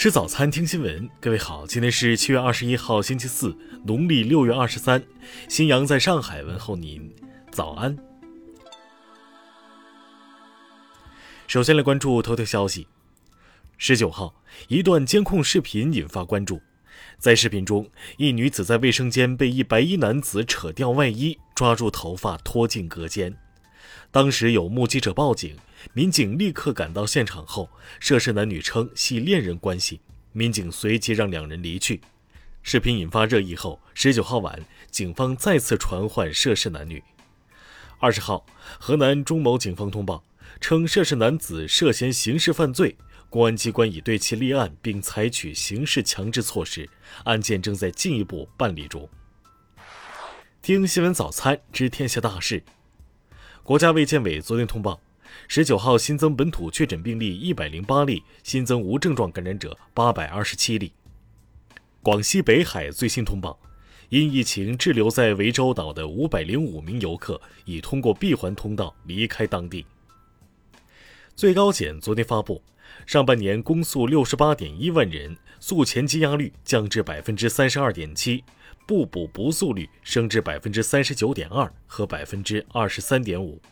吃早餐，听新闻。各位好，今天是七月二十一号，星期四，农历六月二十三。新阳在上海问候您，早安。首先来关注头条消息。十九号，一段监控视频引发关注。在视频中，一女子在卫生间被一白衣男子扯掉外衣，抓住头发拖进隔间。当时有目击者报警。民警立刻赶到现场后，涉事男女称系恋人关系，民警随即让两人离去。视频引发热议后，十九号晚，警方再次传唤涉事男女。二十号，河南中牟警方通报称，涉事男子涉嫌刑事犯罪，公安机关已对其立案并采取刑事强制措施，案件正在进一步办理中。听新闻早餐知天下大事。国家卫健委昨天通报。十九号新增本土确诊病例一百零八例，新增无症状感染者八百二十七例。广西北海最新通报，因疫情滞留在涠洲岛的五百零五名游客已通过闭环通道离开当地。最高检昨天发布，上半年公诉六十八点一万人，诉前积压率降至百分之三十二点七，不补不速率升至百分之三十九点二和百分之二十三点五。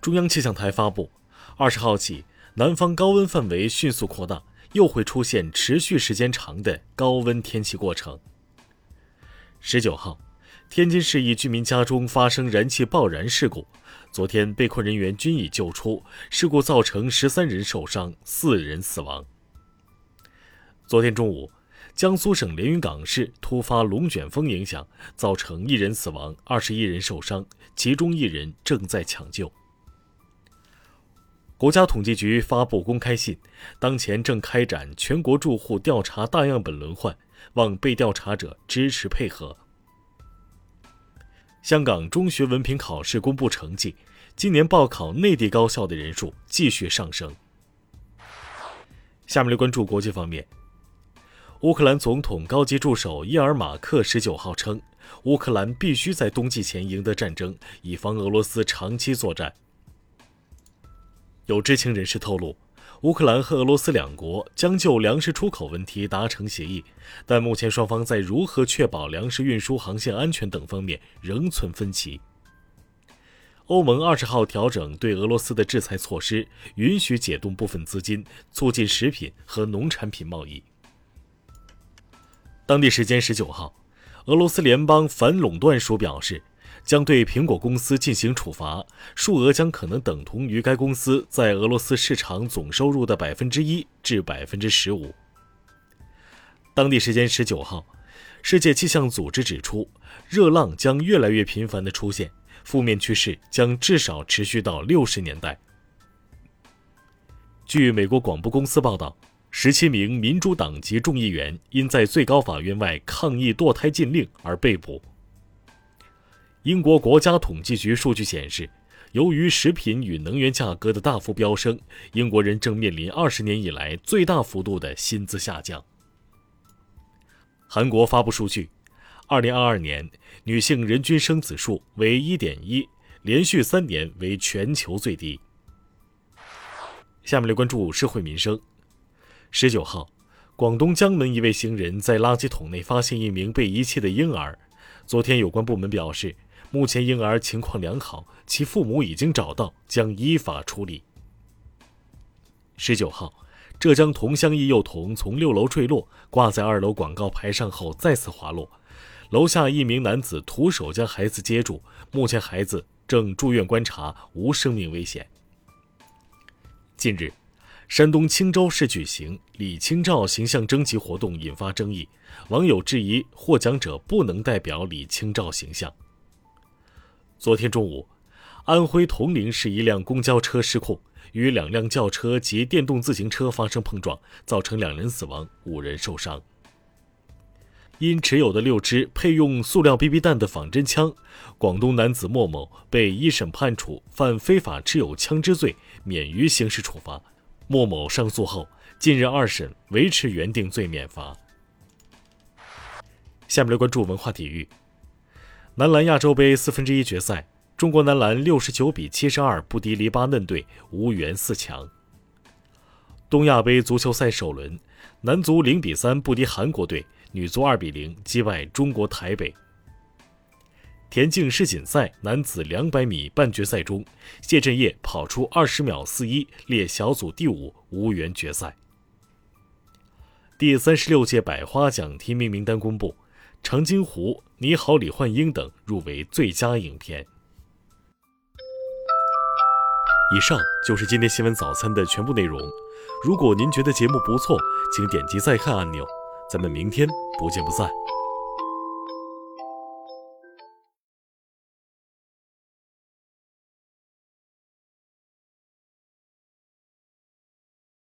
中央气象台发布，二十号起，南方高温范围迅速扩大，又会出现持续时间长的高温天气过程。十九号，天津市一居民家中发生燃气爆燃事故，昨天被困人员均已救出，事故造成十三人受伤，四人死亡。昨天中午，江苏省连云港市突发龙卷风影响，造成一人死亡，二十一人受伤，其中一人正在抢救。国家统计局发布公开信，当前正开展全国住户调查大样本轮换，望被调查者支持配合。香港中学文凭考试公布成绩，今年报考内地高校的人数继续上升。下面来关注国际方面，乌克兰总统高级助手伊尔马克十九号称，乌克兰必须在冬季前赢得战争，以防俄罗斯长期作战。有知情人士透露，乌克兰和俄罗斯两国将就粮食出口问题达成协议，但目前双方在如何确保粮食运输航线安全等方面仍存分歧。欧盟二十号调整对俄罗斯的制裁措施，允许解冻部分资金，促进食品和农产品贸易。当地时间十九号，俄罗斯联邦反垄断署表示。将对苹果公司进行处罚，数额将可能等同于该公司在俄罗斯市场总收入的百分之一至百分之十五。当地时间十九号，世界气象组织指出，热浪将越来越频繁的出现，负面趋势将至少持续到六十年代。据美国广播公司报道，十七名民主党籍众议员因在最高法院外抗议堕胎禁令而被捕。英国国家统计局数据显示，由于食品与能源价格的大幅飙升，英国人正面临二十年以来最大幅度的薪资下降。韩国发布数据，二零二二年女性人均生子数为一点一，连续三年为全球最低。下面来关注社会民生。十九号，广东江门一位行人在垃圾桶内发现一名被遗弃的婴儿，昨天有关部门表示。目前婴儿情况良好，其父母已经找到，将依法处理。十九号，浙江桐乡一幼童从六楼坠落，挂在二楼广告牌上后再次滑落，楼下一名男子徒手将孩子接住，目前孩子正住院观察，无生命危险。近日，山东青州市举行李清照形象征集活动，引发争议，网友质疑获奖者不能代表李清照形象。昨天中午，安徽铜陵市一辆公交车失控，与两辆轿车及电动自行车发生碰撞，造成两人死亡、五人受伤。因持有的六支配用塑料 BB 弹的仿真枪，广东男子莫某被一审判处犯非法持有枪支罪，免于刑事处罚。莫某上诉后，近日二审维持原定罪免罚。下面来关注文化体育。男篮亚洲杯四分之一决赛，中国男篮六十九比七十二不敌黎巴嫩队，无缘四强。东亚杯足球赛首轮，男足零比三不敌韩国队，女足二比零击败中国台北。田径世锦赛男子两百米半决赛中，谢震业跑出二十秒四一，列小组第五，无缘决赛。第三十六届百花奖提名名单公布，《长津湖》《你好，李焕英》等入围最佳影片。以上就是今天新闻早餐的全部内容。如果您觉得节目不错，请点击再看按钮。咱们明天不见不散。